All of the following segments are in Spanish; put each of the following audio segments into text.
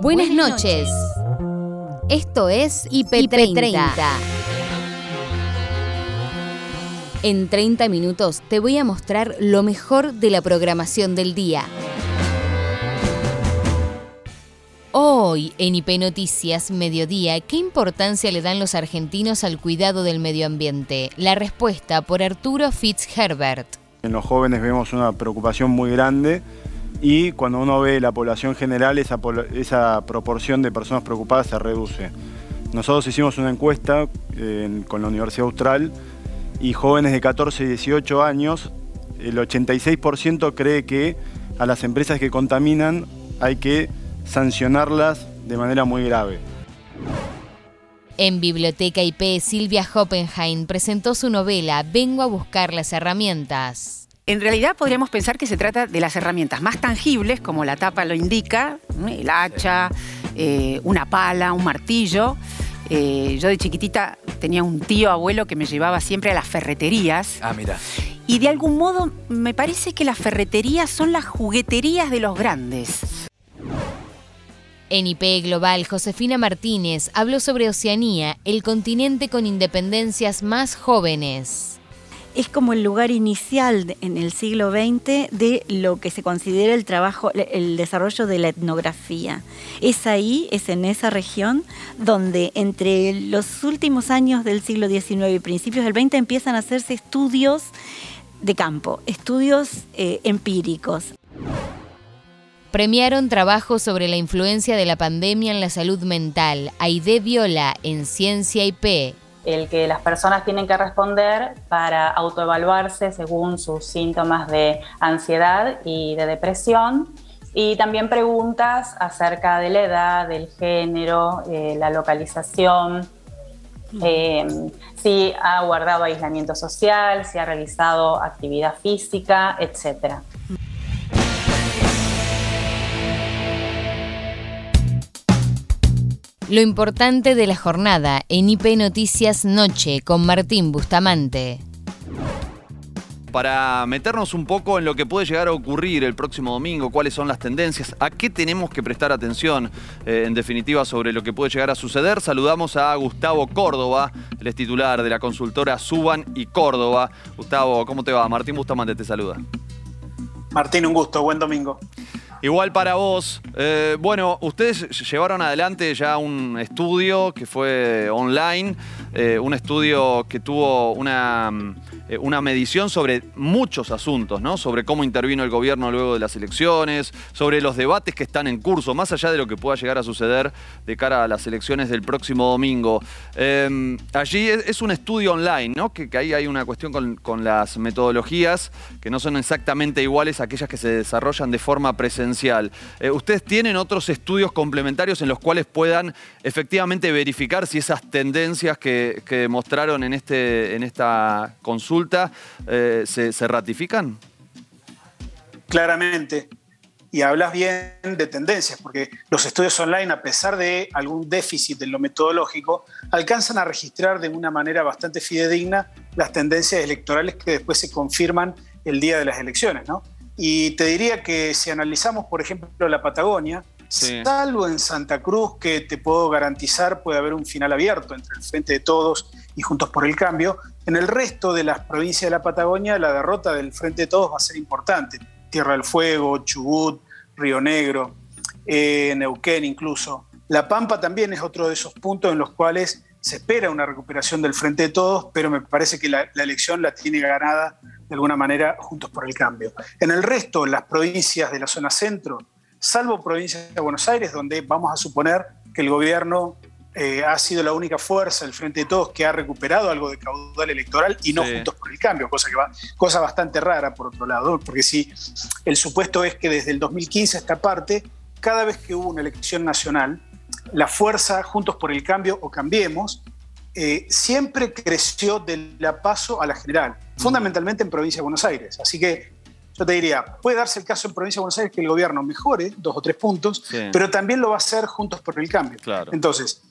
Buenas noches. Esto es IP30. En 30 minutos te voy a mostrar lo mejor de la programación del día. Hoy en IP Noticias Mediodía, ¿qué importancia le dan los argentinos al cuidado del medio ambiente? La respuesta por Arturo Fitzherbert. En los jóvenes vemos una preocupación muy grande y cuando uno ve la población general, esa, esa proporción de personas preocupadas se reduce. Nosotros hicimos una encuesta con la Universidad Austral y jóvenes de 14 y 18 años, el 86% cree que a las empresas que contaminan hay que sancionarlas de manera muy grave. En Biblioteca IP, Silvia Hoppenheim presentó su novela Vengo a buscar las herramientas. En realidad podríamos pensar que se trata de las herramientas más tangibles, como la tapa lo indica, el hacha, eh, una pala, un martillo. Eh, yo de chiquitita tenía un tío abuelo que me llevaba siempre a las ferreterías. Ah, mira. Y de algún modo me parece que las ferreterías son las jugueterías de los grandes. En IP Global, Josefina Martínez habló sobre Oceanía, el continente con independencias más jóvenes es como el lugar inicial en el siglo XX de lo que se considera el trabajo, el desarrollo de la etnografía. Es ahí, es en esa región donde entre los últimos años del siglo XIX y principios del XX empiezan a hacerse estudios de campo, estudios eh, empíricos. Premiaron trabajo sobre la influencia de la pandemia en la salud mental. Aide Viola en Ciencia IP el que las personas tienen que responder para autoevaluarse según sus síntomas de ansiedad y de depresión. Y también preguntas acerca de la edad, del género, eh, la localización, eh, si ha guardado aislamiento social, si ha realizado actividad física, etcétera. Lo importante de la jornada en IP Noticias Noche con Martín Bustamante. Para meternos un poco en lo que puede llegar a ocurrir el próximo domingo, cuáles son las tendencias, a qué tenemos que prestar atención, eh, en definitiva, sobre lo que puede llegar a suceder, saludamos a Gustavo Córdoba, el es titular de la consultora Suban y Córdoba. Gustavo, ¿cómo te va? Martín Bustamante te saluda. Martín, un gusto, buen domingo. Igual para vos. Eh, bueno, ustedes llevaron adelante ya un estudio que fue online, eh, un estudio que tuvo una mm, eh, una medición sobre muchos asuntos, ¿no? Sobre cómo intervino el gobierno luego de las elecciones, sobre los debates que están en curso, más allá de lo que pueda llegar a suceder de cara a las elecciones del próximo domingo. Em, allí es, un estudio online, ¿no? Que, ahí hay una cuestión con, las metodologías que no son exactamente iguales a aquellas que se desarrollan de forma presencial. Eh, ¿Ustedes tienen otros estudios complementarios en los cuales puedan efectivamente verificar si esas tendencias que, que mostraron en, este, en esta consulta eh, ¿se, ratifican? Claramente. Y hablas bien de tendencias, porque los estudios online, a pesar de algún déficit en lo metodológico, alcanzan a registrar de una manera bastante fidedigna las tendencias electorales que después se confirman el día de las elecciones. Y te diría que si analizamos, por ejemplo, la Patagonia, salvo en Santa Cruz, que te puedo garantizar puede haber un final abierto entre el Frente de Todos y Juntos por el Cambio, en el resto de las provincias de la Patagonia la derrota del Frente de Todos va a ser importante. Tierra del Fuego, Chubut, Río Negro, eh, Neuquén incluso. La Pampa también es otro de esos puntos en los cuales se espera una recuperación del Frente de Todos, pero me parece que la, la elección la tiene ganada de alguna manera Juntos por el Cambio. En el resto, las provincias de la zona centro, salvo provincias de Buenos Aires, donde vamos a suponer que el gobierno eh, ha sido la única fuerza, el Frente de Todos, que ha recuperado algo de caudal electoral y no Juntos por el Cambio, cosa, que va, cosa bastante rara por otro lado, porque si el supuesto es que desde el 2015 a esta parte, cada vez que hubo una elección nacional, la fuerza Juntos por el Cambio o Cambiemos eh, siempre creció de la paso a la general, mm. fundamentalmente en provincia de Buenos Aires. Así que yo te diría, puede darse el caso en Provincia de Buenos Aires que el gobierno mejore dos o tres puntos, pero también lo va a hacer juntos por el cambio. Entonces,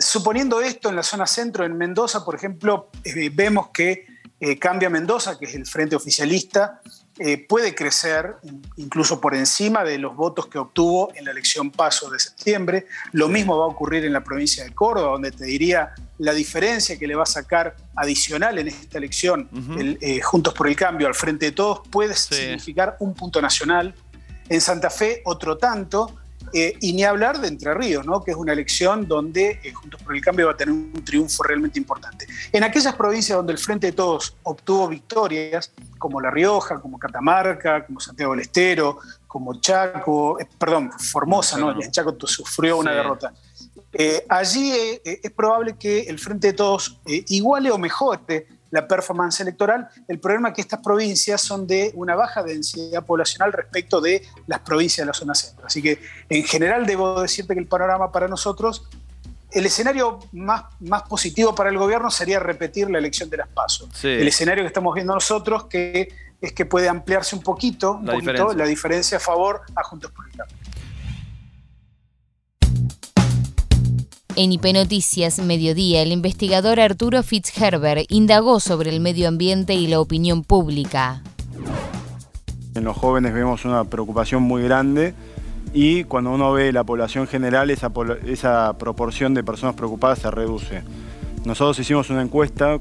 suponiendo esto en la zona centro, en Mendoza, por ejemplo, eh, vemos que eh, cambia Mendoza, que es el frente oficialista, eh, puede crecer incluso por encima de los votos que obtuvo en la elección paso de septiembre. Lo mismo va a ocurrir en la provincia de Córdoba, donde te diría la diferencia que le va a sacar adicional en esta elección eh, Juntos por el Cambio al frente de todos puede significar un punto nacional. En Santa Fe otro tanto, eh, y ni hablar de Entre Ríos, ¿no? que es una elección donde eh, Juntos por el Cambio va a tener un triunfo realmente importante. En aquellas provincias donde el Frente de Todos obtuvo victorias, como La Rioja, como Catamarca, como Santiago del Estero, como Chaco, eh, perdón, Formosa, ¿no? En Chaco sufrió una derrota. allí es probable que el Frente de Todos iguale o mejore la performance electoral. El problema es que estas provincias son de una baja densidad poblacional respecto de las provincias de la zona centro. Así que en general debo decirte que el panorama para nosotros, el escenario más, más positivo para el gobierno sería repetir la elección de las PASO. El escenario que estamos viendo nosotros que es que puede ampliarse un poquito, la, diferencia. la diferencia a favor a Juntos por el Cambio. En IP Noticias Mediodía, el investigador Arturo Fitzherbert indagó sobre el medio ambiente y la opinión pública. En los jóvenes vemos una preocupación muy grande y cuando uno ve la población general, esa, esa proporción de personas preocupadas se reduce. Nosotros hicimos una encuesta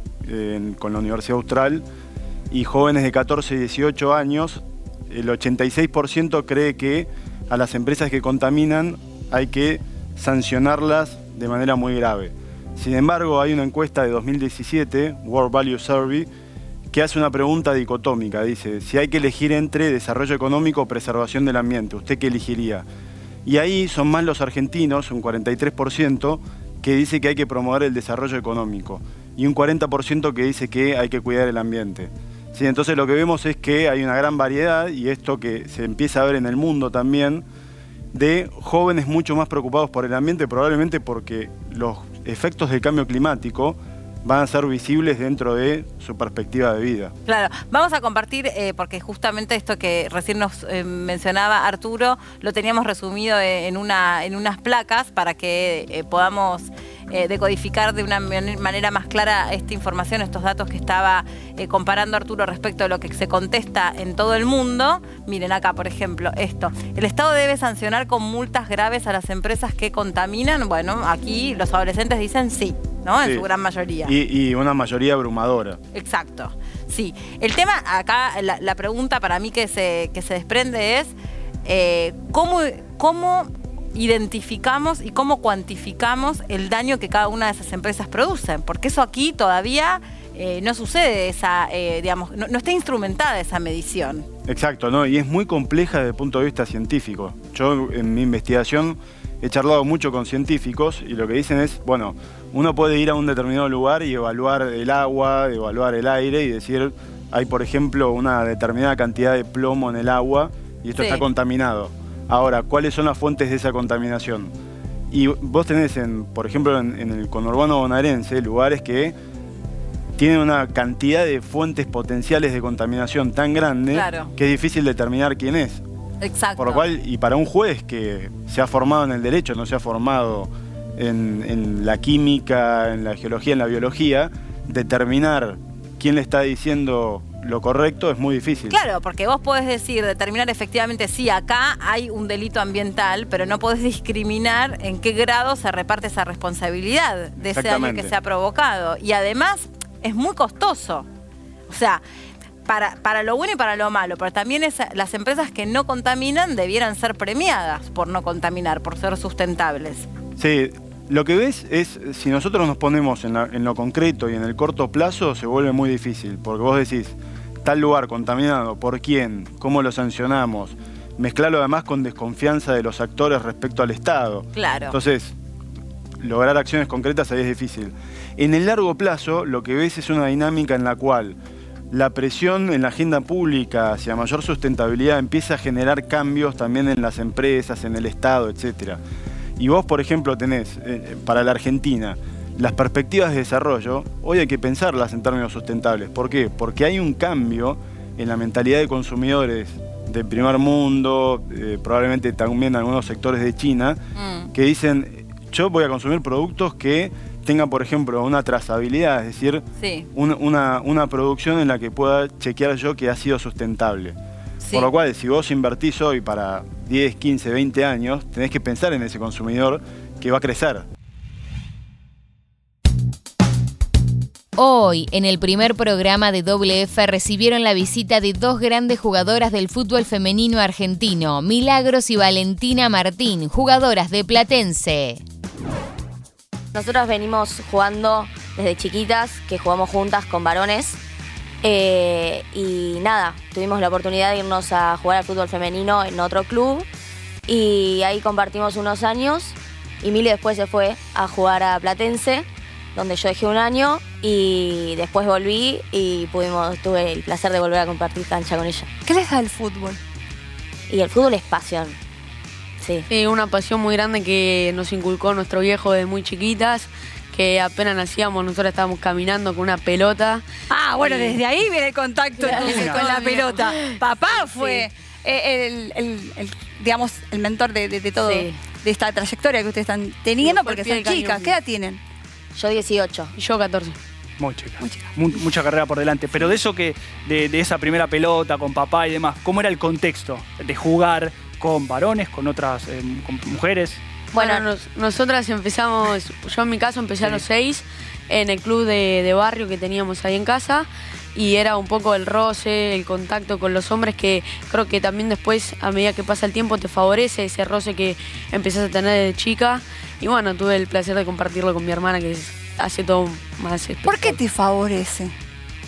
con la Universidad Austral y jóvenes de 14 y 18 años, el 86% cree que a las empresas que contaminan hay que sancionarlas de manera muy grave. Sin embargo, hay una encuesta de 2017, World Value Survey, que hace una pregunta dicotómica. Dice, si hay que elegir entre desarrollo económico o preservación del ambiente, ¿usted qué elegiría? Y ahí son más los argentinos, un 43%, que dice que hay que promover el desarrollo económico y un 40% que dice que hay que cuidar el ambiente. Sí, entonces lo que vemos es que hay una gran variedad y esto que se empieza a ver en el mundo también, de jóvenes mucho más preocupados por el ambiente, probablemente porque los efectos del cambio climático van a ser visibles dentro de su perspectiva de vida. Claro, vamos a compartir, eh, porque justamente esto que recién nos eh, mencionaba Arturo, lo teníamos resumido en, una, en unas placas para que eh, podamos decodificar de una manera más clara esta información, estos datos que estaba comparando Arturo respecto de lo que se contesta en todo el mundo. Miren acá, por ejemplo, esto. El Estado debe sancionar con multas graves a las empresas que contaminan. Bueno, aquí los adolescentes dicen sí. ¿no? En su gran mayoría. Y, una mayoría abrumadora. Exacto. Sí. El tema, acá, la, pregunta para mí que se, que se desprende es eh, ¿cómo, cómo identificamos y cómo cuantificamos el daño que cada una de esas empresas producen. Porque eso aquí todavía eh, no sucede, esa, eh, digamos, no, está instrumentada esa medición. Exacto, ¿no? Y es muy compleja desde el punto de vista científico. Yo en mi investigación he charlado mucho con científicos y lo que dicen es, bueno, uno puede ir a un determinado lugar y evaluar el agua, evaluar el aire y decir, hay por ejemplo una determinada cantidad de plomo en el agua y esto está contaminado. Ahora, ¿cuáles son las fuentes de esa contaminación? Y vos tenés, en, por ejemplo, en, el conurbano bonaerense, lugares que tienen una cantidad de fuentes potenciales de contaminación tan grande que es difícil determinar quién es. Exacto. Por lo cual, y para un juez que se ha formado en el derecho, no se ha formado en, la química, en la geología, en la biología, determinar quién le está diciendo lo correcto es muy difícil. Claro, porque vos podés decir, determinar efectivamente, sí, acá hay un delito ambiental, pero no podés discriminar en qué grado se reparte esa responsabilidad de ese daño que se ha provocado. Y además es muy costoso. O sea, para, para lo bueno y para lo malo, pero también las empresas que no contaminan debieran ser premiadas por no contaminar, por ser sustentables. Sí, lo que ves es, si nosotros nos ponemos en, lo concreto y en el corto plazo, se vuelve muy difícil, porque vos decís, tal lugar contaminado, ¿por quién? ¿Cómo lo sancionamos? Mezclarlo además con desconfianza de los actores respecto al Estado. Claro. Entonces, lograr acciones concretas ahí es difícil. En el largo plazo, lo que ves es una dinámica en la cual la presión en la agenda pública hacia mayor sustentabilidad empieza a generar cambios también en las empresas, en el Estado, etcétera. Y vos, por ejemplo, tenés eh, para la Argentina las perspectivas de desarrollo, hoy hay que pensarlas en términos sustentables. ¿Por qué? Porque hay un cambio en la mentalidad de consumidores del primer mundo, eh, probablemente también algunos sectores de China, mm. que dicen, yo voy a consumir productos que tengan, por ejemplo, una trazabilidad, es decir, una, una producción en la que pueda chequear yo que ha sido sustentable. Por lo cual, si vos invertís hoy para 10, 15, 20 años, tenés que pensar en ese consumidor que va a crecer. Hoy, en el primer programa de WF, recibieron la visita de dos grandes jugadoras del fútbol femenino argentino, Milagros y Valentina Martín, jugadoras de Platense. Nosotros venimos jugando desde chiquitas, que jugamos juntas con varones. Eh, y nada, tuvimos la oportunidad de irnos a jugar al fútbol femenino en otro club. Y ahí compartimos unos años. Y Mili después se fue a jugar a Platense, donde yo dejé un año. Y después volví y pudimos, tuve el placer de volver a compartir cancha con ella. ¿Qué les da el fútbol? Y el fútbol es pasión. Sí. Sí, una pasión muy grande que nos inculcó nuestro viejo desde muy chiquitas, que apenas nacíamos, nosotros estábamos caminando con una pelota. Ah, bueno, Y- desde ahí viene el contacto entonces, con la pelota. Papá fue eh, el, el- el, digamos, el mentor de, de- de todo, Sí. de esta trayectoria que ustedes están teniendo, porque son chicas. ¿Qué edad tienen? Yo 18. Y yo 14. Muy chica. Mu- mucha carrera por delante. Pero de eso que, de, de esa primera pelota con papá y demás, ¿cómo era el contexto de jugar con varones, con otras eh, con mujeres? Bueno, nos- nosotras empezamos, yo en mi caso empecé a los seis en el club de, de barrio que teníamos ahí en casa y era un poco el roce, el contacto con los hombres que creo que también después, a medida que pasa el tiempo, te favorece ese roce que empezás a tener desde chica. Y bueno, tuve el placer de compartirlo con mi hermana que es- hace todo más ¿Por qué te favorece?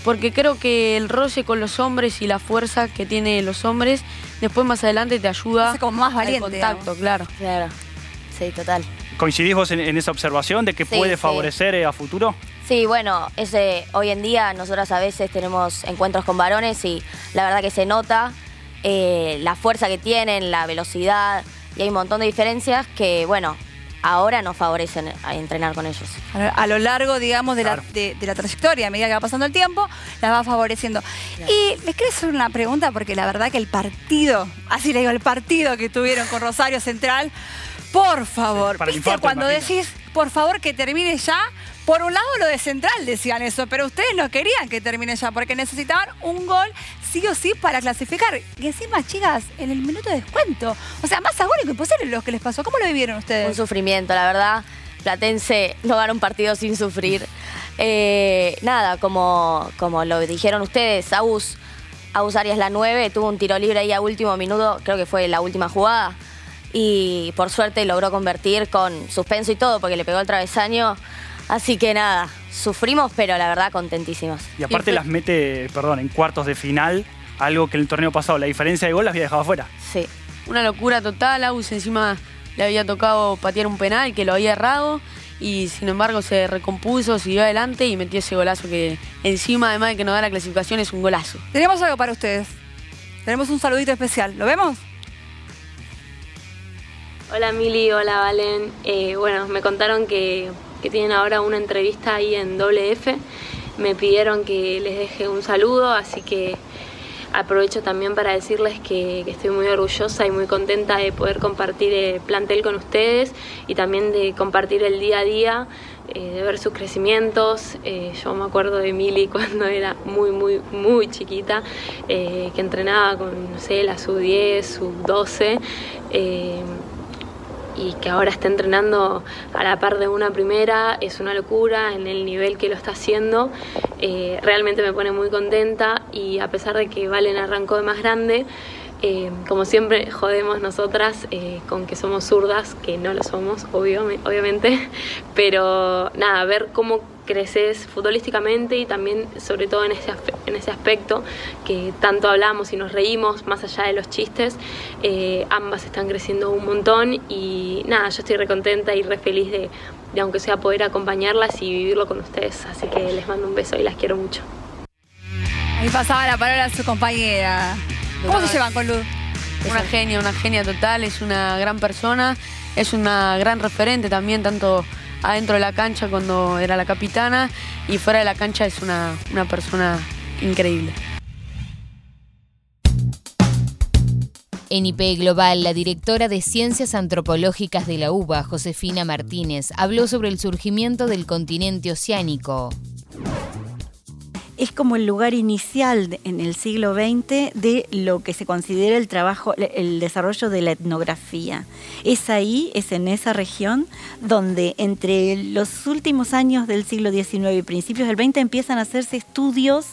porque creo que el roce con los hombres y la fuerza que tienen los hombres, después más adelante te ayuda como más al valiente, contacto, claro. Claro. Sí, total. ¿Coincidís vos en, en esa observación de que Sí, puede sí. favorecer eh, a futuro? Sí, bueno, ese, hoy en día nosotras a veces tenemos encuentros con varones y la verdad que se nota eh, la fuerza que tienen, la velocidad y hay un montón de diferencias que, bueno, ahora nos favorecen a entrenar con ellos. A a lo largo, digamos, de, la, de- de la trayectoria, a medida que va pasando el tiempo, las va favoreciendo. Y les quiero hacer una pregunta, porque la verdad que el partido, así le digo, el partido que tuvieron con Rosario Central, por favor, ¿viste infarto, cuando decís, por favor, que termine ya? Por un lado lo de Central decían eso, pero ustedes no querían que termine ya, porque necesitaban un gol sí o sí para clasificar. Y encima, chicas, en el minuto de descuento. O sea, más agónico imposible lo que les pasó. ¿Cómo lo vivieron ustedes? Un sufrimiento, la verdad. Platense no gana un partido sin sufrir. Eh, nada, como, como lo dijeron ustedes, Agus, Agus Arias la 9 tuvo un tiro libre ahí a último minuto, creo que fue la última jugada. Y por suerte logró convertir con suspenso y todo, porque le pegó el travesaño. Así que nada, sufrimos, pero la verdad contentísimas. Y aparte las mete, perdón, en cuartos de final, algo que en el torneo pasado la diferencia de gol las había dejado afuera. Sí. Una locura total, Agus encima le había tocado patear un penal que lo había errado y sin embargo se recompuso, siguió adelante y metió ese golazo que encima además de que nos da la clasificación es un golazo. Tenemos algo para ustedes. Tenemos un saludito especial. ¿Lo vemos? Hola Mili, hola Valen. Eh, bueno, me contaron que, tienen ahora una entrevista ahí en WF. Me pidieron que les deje un saludo, así que aprovecho también para decirles que, estoy muy orgullosa y muy contenta de poder compartir el plantel con ustedes y también de compartir el día a día, eh, de ver sus crecimientos. Eh, yo me acuerdo de Mili cuando era muy, muy, muy chiquita, que entrenaba con, no sé, la sub-10, sub-12 y que ahora está entrenando a la par de una primera es una locura en el nivel que lo está haciendo. Eh, realmente me pone muy contenta y a pesar de que Valen arrancó de más grande, eh, como siempre jodemos nosotras eh, con que somos zurdas, que no lo somos, obviamente, pero nada, ver cómo creces futbolísticamente y también sobre todo en ese, en ese aspecto que tanto hablamos y nos reímos más allá de los chistes, eh, ambas están creciendo un montón y nada, yo estoy recontenta y re feliz de, de aunque sea poder acompañarlas y vivirlo con ustedes, así que les mando un beso y las quiero mucho. Ahí pasaba la palabra a su compañera. ¿Cómo se llevan con Luz? Una genia, una genia total, es una gran persona, es una gran referente también, tanto adentro de la cancha cuando era la capitana y fuera de la cancha es una, una persona increíble. En IP Global, la directora de Ciencias Antropológicas de la UBA, Josefina Martínez, habló sobre el surgimiento del continente oceánico. Es como el lugar inicial en el siglo XX de lo que se considera el trabajo, el- desarrollo de la etnografía. Es ahí, es en esa región donde entre los últimos años del siglo XIX y principios del XX empiezan a hacerse estudios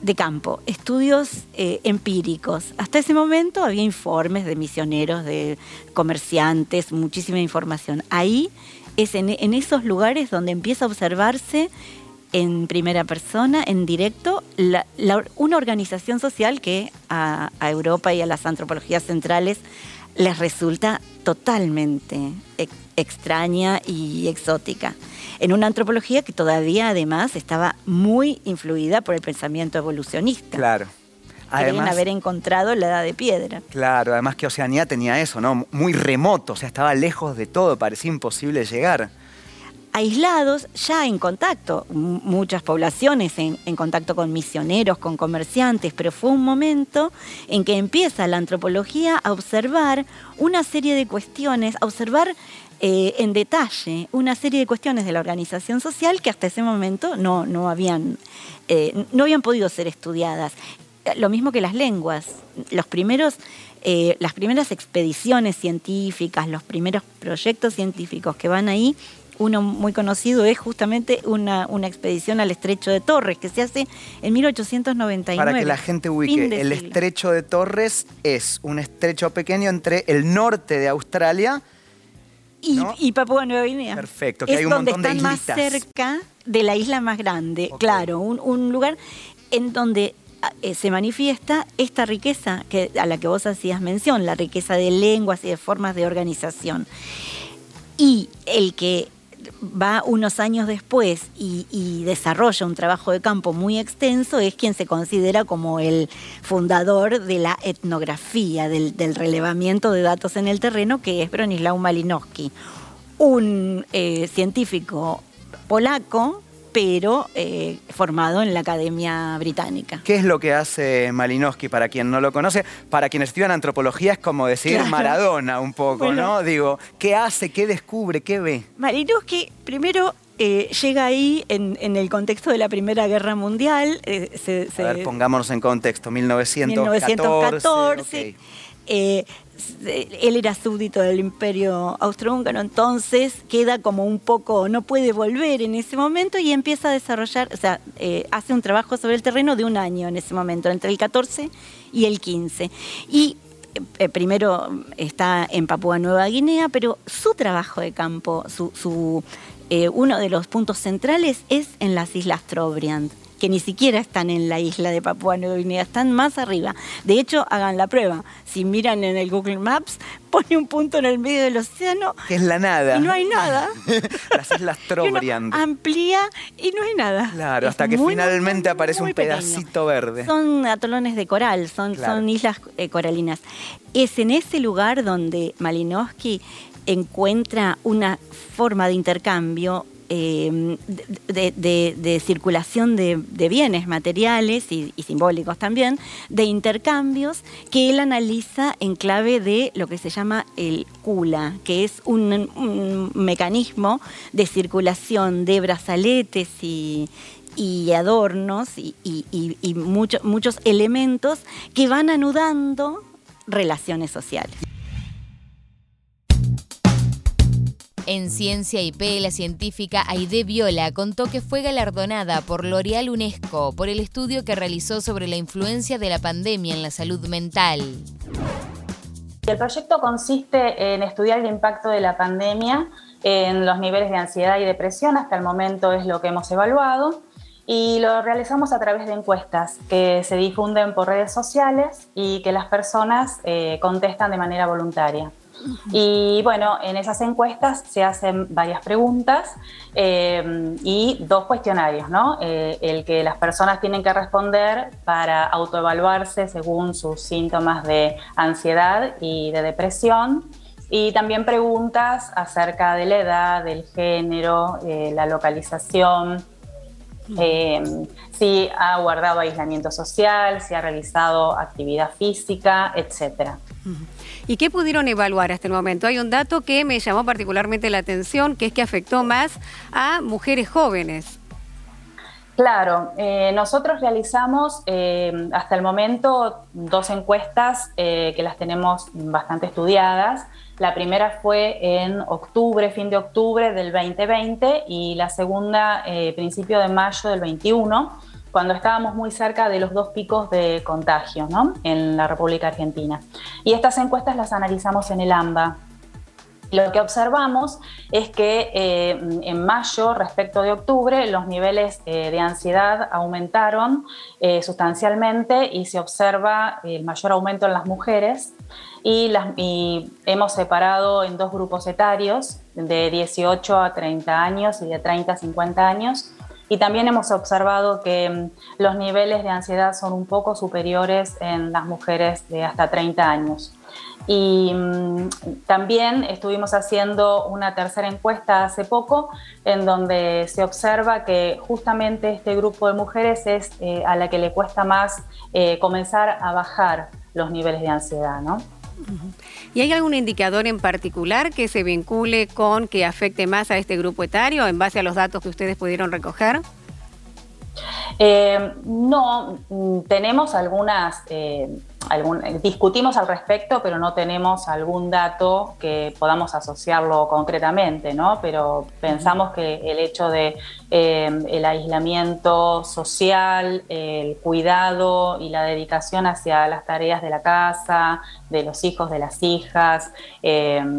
de campo, estudios eh, empíricos. Hasta ese momento había informes de misioneros, de comerciantes, muchísima información. Ahí es en esos lugares donde empieza a observarse en primera persona, en directo, la- la- una organización social que a, a Europa y a las antropologías centrales les resulta totalmente ex- extraña y exótica. En una antropología que todavía además estaba muy influida por el pensamiento evolucionista. Claro. Además, haber encontrado la edad de piedra. claro, además que Oceanía tenía eso, ¿no? Muy remoto, o sea, estaba lejos de todo, parecía imposible llegar. Aislados, ya en contacto, muchas poblaciones en, en contacto con misioneros, con comerciantes, pero fue un momento en que empieza la antropología a observar una serie de cuestiones, a observar eh, en detalle una serie de cuestiones de la organización social que hasta ese momento no, no, habían, eh, no habían podido ser estudiadas. Lo mismo que las lenguas. Los primeros, eh, las primeras expediciones científicas, los primeros proyectos científicos que van ahí, uno muy conocido es justamente una, una expedición al estrecho de Torres, que se hace en 1899. Para que la gente ubique, de el siglo. estrecho de Torres es un estrecho pequeño entre el norte de Australia y, y Papúa Nueva Guinea. Perfecto, que es hay un donde montón de están más islitas. cerca de la isla más grande. Claro, un, un lugar en donde ah, eh, se manifiesta esta riqueza que, a la que vos hacías mención, la riqueza de lenguas y de formas de organización. Y el que va unos años después y, desarrolla un trabajo de campo muy extenso es quien se considera como el fundador de la etnografía, del, del relevamiento de datos en el terreno, que es Bronislaw Malinowski, un eh, científico polaco, pero eh, formado en la Academia Británica. ¿Qué es lo que hace Malinowski para quien no lo conoce? Para quienes estudian antropología es como decir Claro. Maradona un poco, Bueno. ¿no? Digo, ¿qué hace? ¿Qué descubre? ¿Qué ve? Malinowski primero eh, llega ahí en, en el contexto de la Primera Guerra Mundial. eh, se- A ver, pongámonos en contexto. 1914. 1914. ok. eh, s- él era súbdito del imperio austrohúngaro, entonces queda como un poco, no puede volver en ese momento y empieza a desarrollar, o sea, eh, hace un trabajo sobre el terreno de un año en ese momento, entre el 14 y el 15. Y eh, primero está en Papúa Nueva Guinea, pero su trabajo de campo, su, su, eh, uno de los puntos centrales es en las Islas Trobriand que ni siquiera están en la isla de Papúa Nueva Guinea, están más arriba. De hecho, hagan la prueba. Si miran en el Google Maps, pone un punto en el medio del océano Que es la nada. y no hay nada. Las Islas Trobriand. Amplía y no hay nada. Claro, Es hasta que muy, finalmente aparece muy un pequeño. pedacito verde. Son atolones de coral, son, Claro. son islas eh, coralinas. Es en ese lugar donde Malinowski encuentra una forma de intercambio. Eh, de, circulación de, bienes materiales y, simbólicos también, de intercambios que él analiza en clave de lo que se llama el CULA, que es un, mecanismo de circulación de brazaletes y, adornos y, y- y- y mucho- muchos elementos que van anudando relaciones sociales. En Ciencia IP, la científica Aide Viola contó que fue galardonada por L'Oreal UNESCO por el estudio que realizó sobre la influencia de la pandemia en la salud mental. El proyecto consiste en estudiar el impacto de la pandemia en los niveles de ansiedad y depresión. Hasta el momento es lo que hemos evaluado. Y lo realizamos a través de encuestas que se difunden por redes sociales y que las personas eh, contestan de manera voluntaria. Y bueno, en esas encuestas se hacen varias preguntas eh, y dos cuestionarios, ¿no? Eh, el que las personas tienen que responder para autoevaluarse según sus síntomas de ansiedad y de depresión. Y también preguntas acerca de la edad, del género, eh, la localización, eh, si ha guardado aislamiento social, si ha realizado actividad física, etcétera. ¿Y qué pudieron evaluar hasta el momento? Hay un dato que me llamó particularmente la atención, que es que afectó más a mujeres jóvenes. Claro, eh, nosotros realizamos eh, hasta el momento dos encuestas eh, que las tenemos bastante estudiadas. La primera fue en octubre, fin de octubre del 2020 y la segunda principio de mayo del 21, cuando estábamos muy cerca de los dos picos de contagio ¿no? en la República Argentina. Y estas encuestas las analizamos en el AMBA, lo que observamos es que eh, en mayo respecto de octubre los niveles eh, de ansiedad aumentaron eh, sustancialmente y se observa el mayor aumento en las mujeres y, y, hemos separado en dos grupos etarios de 18 a 30 años y de 30 a 50 años y también hemos observado que mm, los niveles de ansiedad son un poco superiores en las mujeres de hasta 30 años. Y mm, también estuvimos haciendo una tercera encuesta hace poco en donde se observa que justamente este grupo de mujeres es eh, a la que le cuesta más eh, comenzar a bajar los niveles de ansiedad, ¿no? ¿Y hay algún indicador en particular que se vincule con que afecte más a este grupo etario en base a los datos que ustedes pudieron recoger? Eh, no, mm, tenemos algunas, eh, discutimos al respecto, pero no tenemos algún dato que podamos asociarlo concretamente, ¿no? Pero pensamos que el hecho de eh, el aislamiento social, el cuidado y la dedicación hacia las tareas de la casa, de los hijos, de las hijas,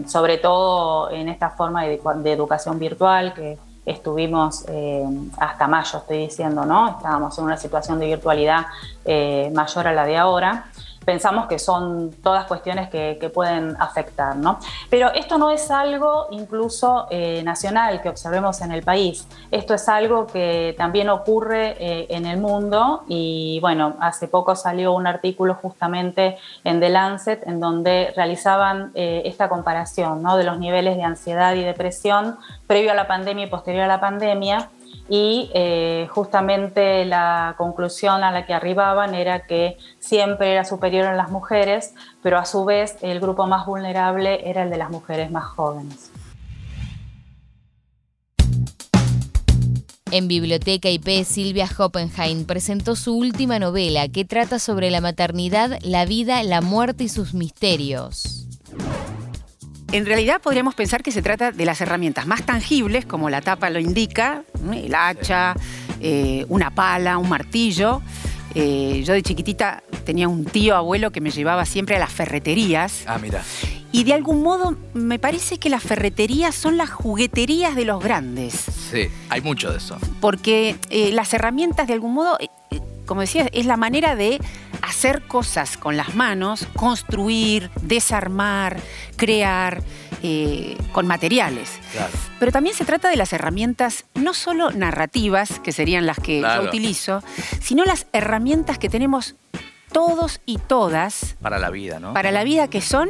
sobre todo en esta forma de, educación virtual que estuvimos eh, hasta mayo, estoy diciendo, ¿no? Estábamos en una situación de virtualidad eh, mayor a la de ahora pensamos que son todas cuestiones que, pueden afectar. ¿no? Pero esto no es algo incluso eh, nacional que observemos en el país, esto es algo que también ocurre eh, en el mundo y bueno, hace poco salió un artículo justamente en The Lancet en donde realizaban eh, esta comparación ¿no? de los niveles de ansiedad y depresión previo a la pandemia y posterior a la pandemia y eh, justamente la conclusión a la que arribaban era que siempre era superior en las mujeres, pero a su vez el grupo más vulnerable era el de las mujeres más jóvenes. En Biblioteca IP, Silvia Hoppenheim presentó su última novela que trata sobre la maternidad, la vida, la muerte y sus misterios. En realidad podríamos pensar que se trata de las herramientas más tangibles, como la tapa lo indica, el hacha, eh, una pala, un martillo. Eh, yo de chiquitita tenía un tío abuelo que me llevaba siempre a las ferreterías. Ah, mira. Y de algún modo me parece que las ferreterías son las jugueterías de los grandes. Sí, hay mucho de eso. Porque eh, las herramientas de algún modo, como decía, es la manera de hacer cosas con las manos, construir, desarmar, crear eh, con materiales. Pero también se trata de las herramientas no solo narrativas, que serían las que yo utilizo, sino las herramientas que tenemos todos y todas. Para la vida, ¿no? Para la vida que son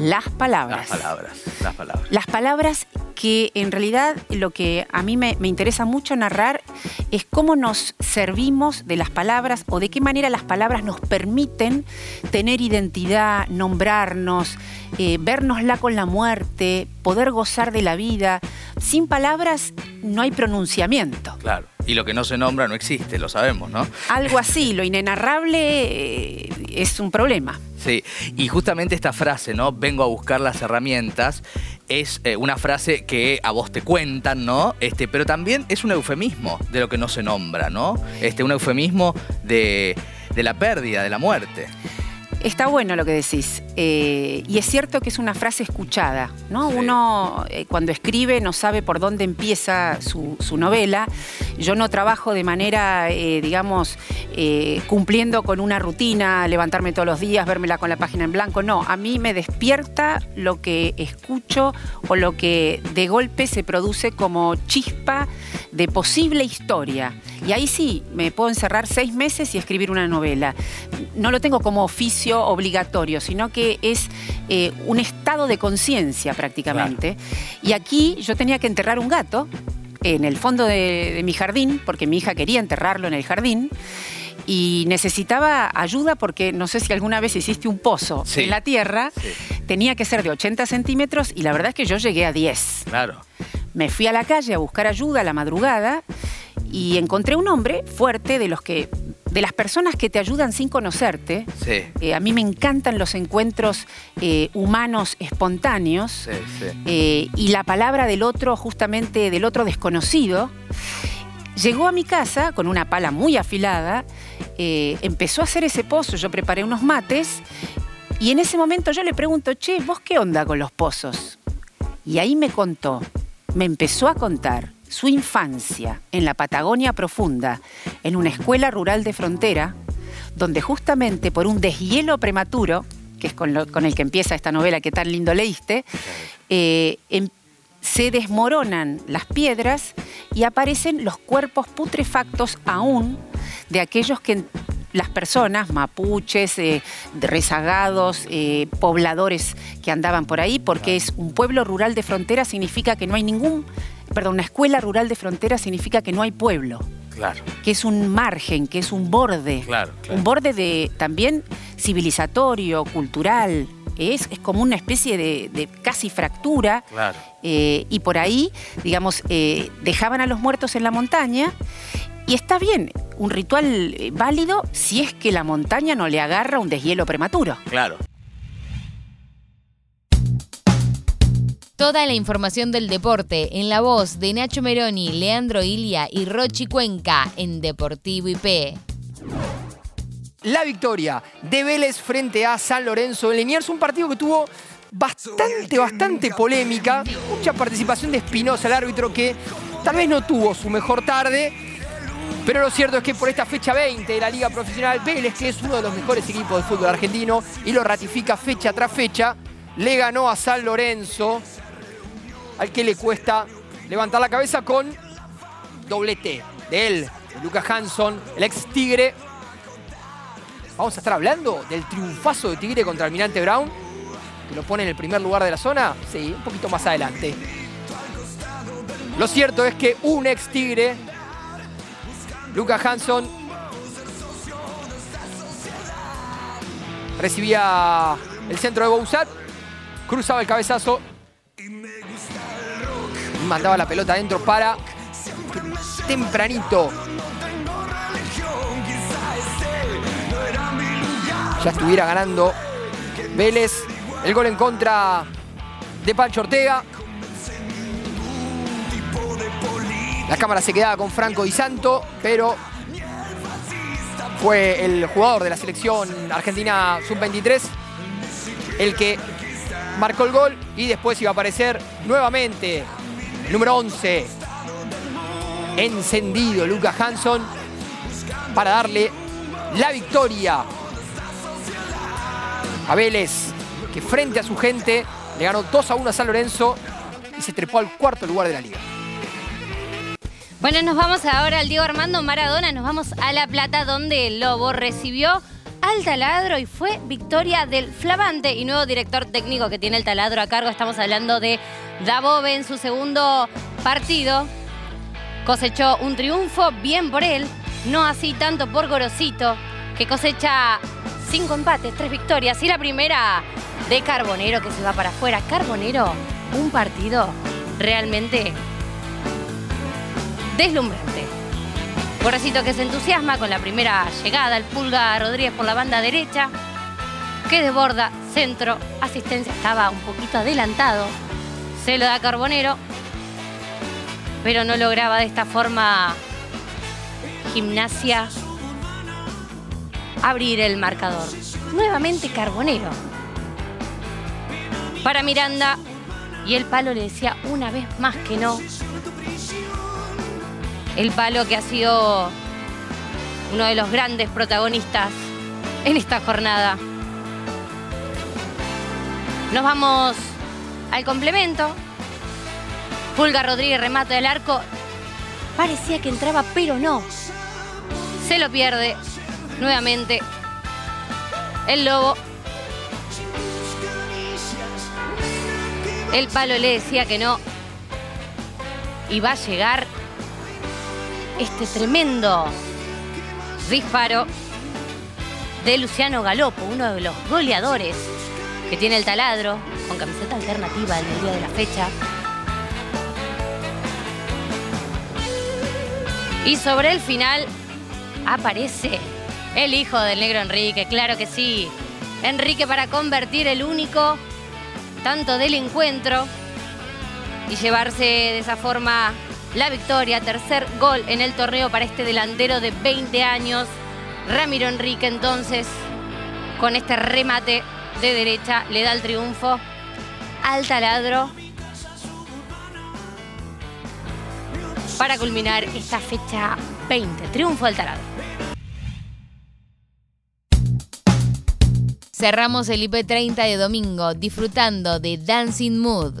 las palabras. Las palabras, las palabras. Las palabras que en realidad lo que a mí me, interesa mucho narrar es cómo nos servimos de las palabras o de qué manera las palabras nos permiten tener identidad, nombrarnos, eh, vernosla con la muerte, poder gozar de la vida. Sin palabras no hay pronunciamiento. Claro. Y lo que no se nombra no existe, lo sabemos, ¿no? Algo así, lo inenarrable eh, es un problema. Sí, y justamente esta frase, ¿no? Vengo a buscar las herramientas, es eh, una frase que a vos te cuentan, ¿no? Este, pero también es un eufemismo de lo que no se nombra, ¿no? Este, un eufemismo de, de la pérdida, de la muerte. Está bueno lo que decís. Eh, y es cierto que es una frase escuchada, ¿no? Uno eh, cuando escribe no sabe por dónde empieza su, novela. Yo no trabajo de manera, eh, digamos, cumpliendo con una rutina, levantarme todos los días, vérmela con la página en blanco. No, a mí me despierta lo que escucho o lo que de golpe se produce como chispa de posible historia. Y ahí sí, me puedo encerrar seis meses y escribir una novela. No lo tengo como oficio obligatorio, sino que es eh, un estado de conciencia prácticamente. Y aquí yo tenía que enterrar un gato en el fondo de, mi jardín, porque mi hija quería enterrarlo en el jardín y necesitaba ayuda porque no sé si alguna vez hiciste un pozo en la tierra, tenía que ser de 80 centímetros y la verdad es que yo llegué a 10. Claro. Me fui a la calle a buscar ayuda a la madrugada y encontré un hombre fuerte de los que de las personas que te ayudan sin conocerte. Sí. Eh, a mí me encantan los encuentros eh, humanos espontáneos Sí, sí. eh, y la palabra del otro, justamente del otro desconocido. Llegó a mi casa con una pala muy afilada, empezó a hacer ese pozo, yo preparé unos mates y en ese momento yo le pregunto, che, ¿vos qué onda con los pozos? Y ahí me contó, me empezó a contar su infancia en la Patagonia Profunda, en una escuela rural de frontera, donde justamente por un deshielo prematuro, que es con, lo- con el que empieza esta novela que tan lindo leíste, eh, em- se desmoronan las piedras y aparecen los cuerpos putrefactos aún de aquellos que las personas, mapuches, eh, rezagados, eh, pobladores que andaban por ahí, porque es un pueblo rural de frontera, significa que no hay ningún, perdón, una escuela rural de frontera significa que no hay pueblo, Claro, que es un margen, que es un borde, claro, claro. un borde de también civilizatorio, cultural. Es, es como una especie de, de casi fractura Claro. eh, y por ahí, digamos, eh, dejaban a los muertos en la montaña y está bien, un ritual eh, válido si es que la montaña no le agarra un deshielo prematuro. Claro. Toda la información del deporte en la voz de Nacho Meroni, Leandro Ilia y Rochi Cuenca en Deportivo IP. La victoria de Vélez frente a San Lorenzo en Liniers, un partido que tuvo bastante, bastante polémica, mucha participación de Espinosa, el árbitro que tal vez no tuvo su mejor tarde, pero lo cierto es que por esta fecha 20 de la Liga Profesional Vélez, que es uno de los mejores equipos de fútbol argentino y lo ratifica fecha tras fecha, le ganó a San Lorenzo, al que le cuesta levantar la cabeza con doblete de él, Lucas Hanson, el ex Tigre. Vamos a estar hablando del triunfazo de Tigre contra Almirante Brown, que lo pone en el primer lugar de la zona. Sí, un poquito más adelante. Lo cierto es que un ex Tigre, Lucas Hanson, recibía el centro de Bouzat, cruzaba el cabezazo mandaba la pelota adentro para tempranito ya estuviera ganando Vélez. El gol en contra de Pancho Ortega. La cámara se quedaba con Franco Di Santo, pero fue el jugador de la selección argentina sub-23 el que marcó el gol y después iba a aparecer nuevamente número 11 encendido Lucas Hanson para darle la victoria a Vélez, que frente a su gente le ganó 2 a 1 a San Lorenzo y se trepó al cuarto lugar de la liga. Bueno, nos vamos ahora al Diego Armando Maradona, nos vamos a La Plata donde el Lobo recibió al taladro y fue victoria del flamante y nuevo director técnico que tiene el taladro a cargo. Estamos hablando de Dabove en su segundo partido. Cosechó un triunfo, bien por él, no así tanto por Gorosito, que cosecha cinco empates, tres victorias y la primera de Carbonero que se va para afuera. Carbonero, un partido realmente deslumbrante. Gorosito que se entusiasma con la primera llegada, el Pulga Rodríguez por la banda derecha, que desborda, centro, asistencia, estaba un poquito adelantado, se lo da Carbonero, pero no lograba de esta forma gimnasia abrir el marcador. Nuevamente Carbonero. Para Miranda, y el palo le decía una vez más que no. El palo que ha sido uno de los grandes protagonistas en esta jornada. Nos vamos al complemento. Pulga Rodríguez remata del arco. Parecía que entraba, pero no. Se lo pierde nuevamente el lobo. El palo le decía que no. Y va a llegar este tremendo disparo de Luciano Galopo, uno de los goleadores que tiene el taladro, con camiseta alternativa en el día de la fecha. Y sobre el final aparece el hijo del negro Enrique, claro que sí. Enrique para convertir el único tanto del encuentro y llevarse de esa forma la victoria. Tercer gol en el torneo para este delantero de 20 años. Ramiro Enrique entonces con este remate de derecha le da el triunfo al taladro para culminar esta fecha 20. Triunfo del taladro. Cerramos el IP30 de domingo disfrutando de Dancing Mood.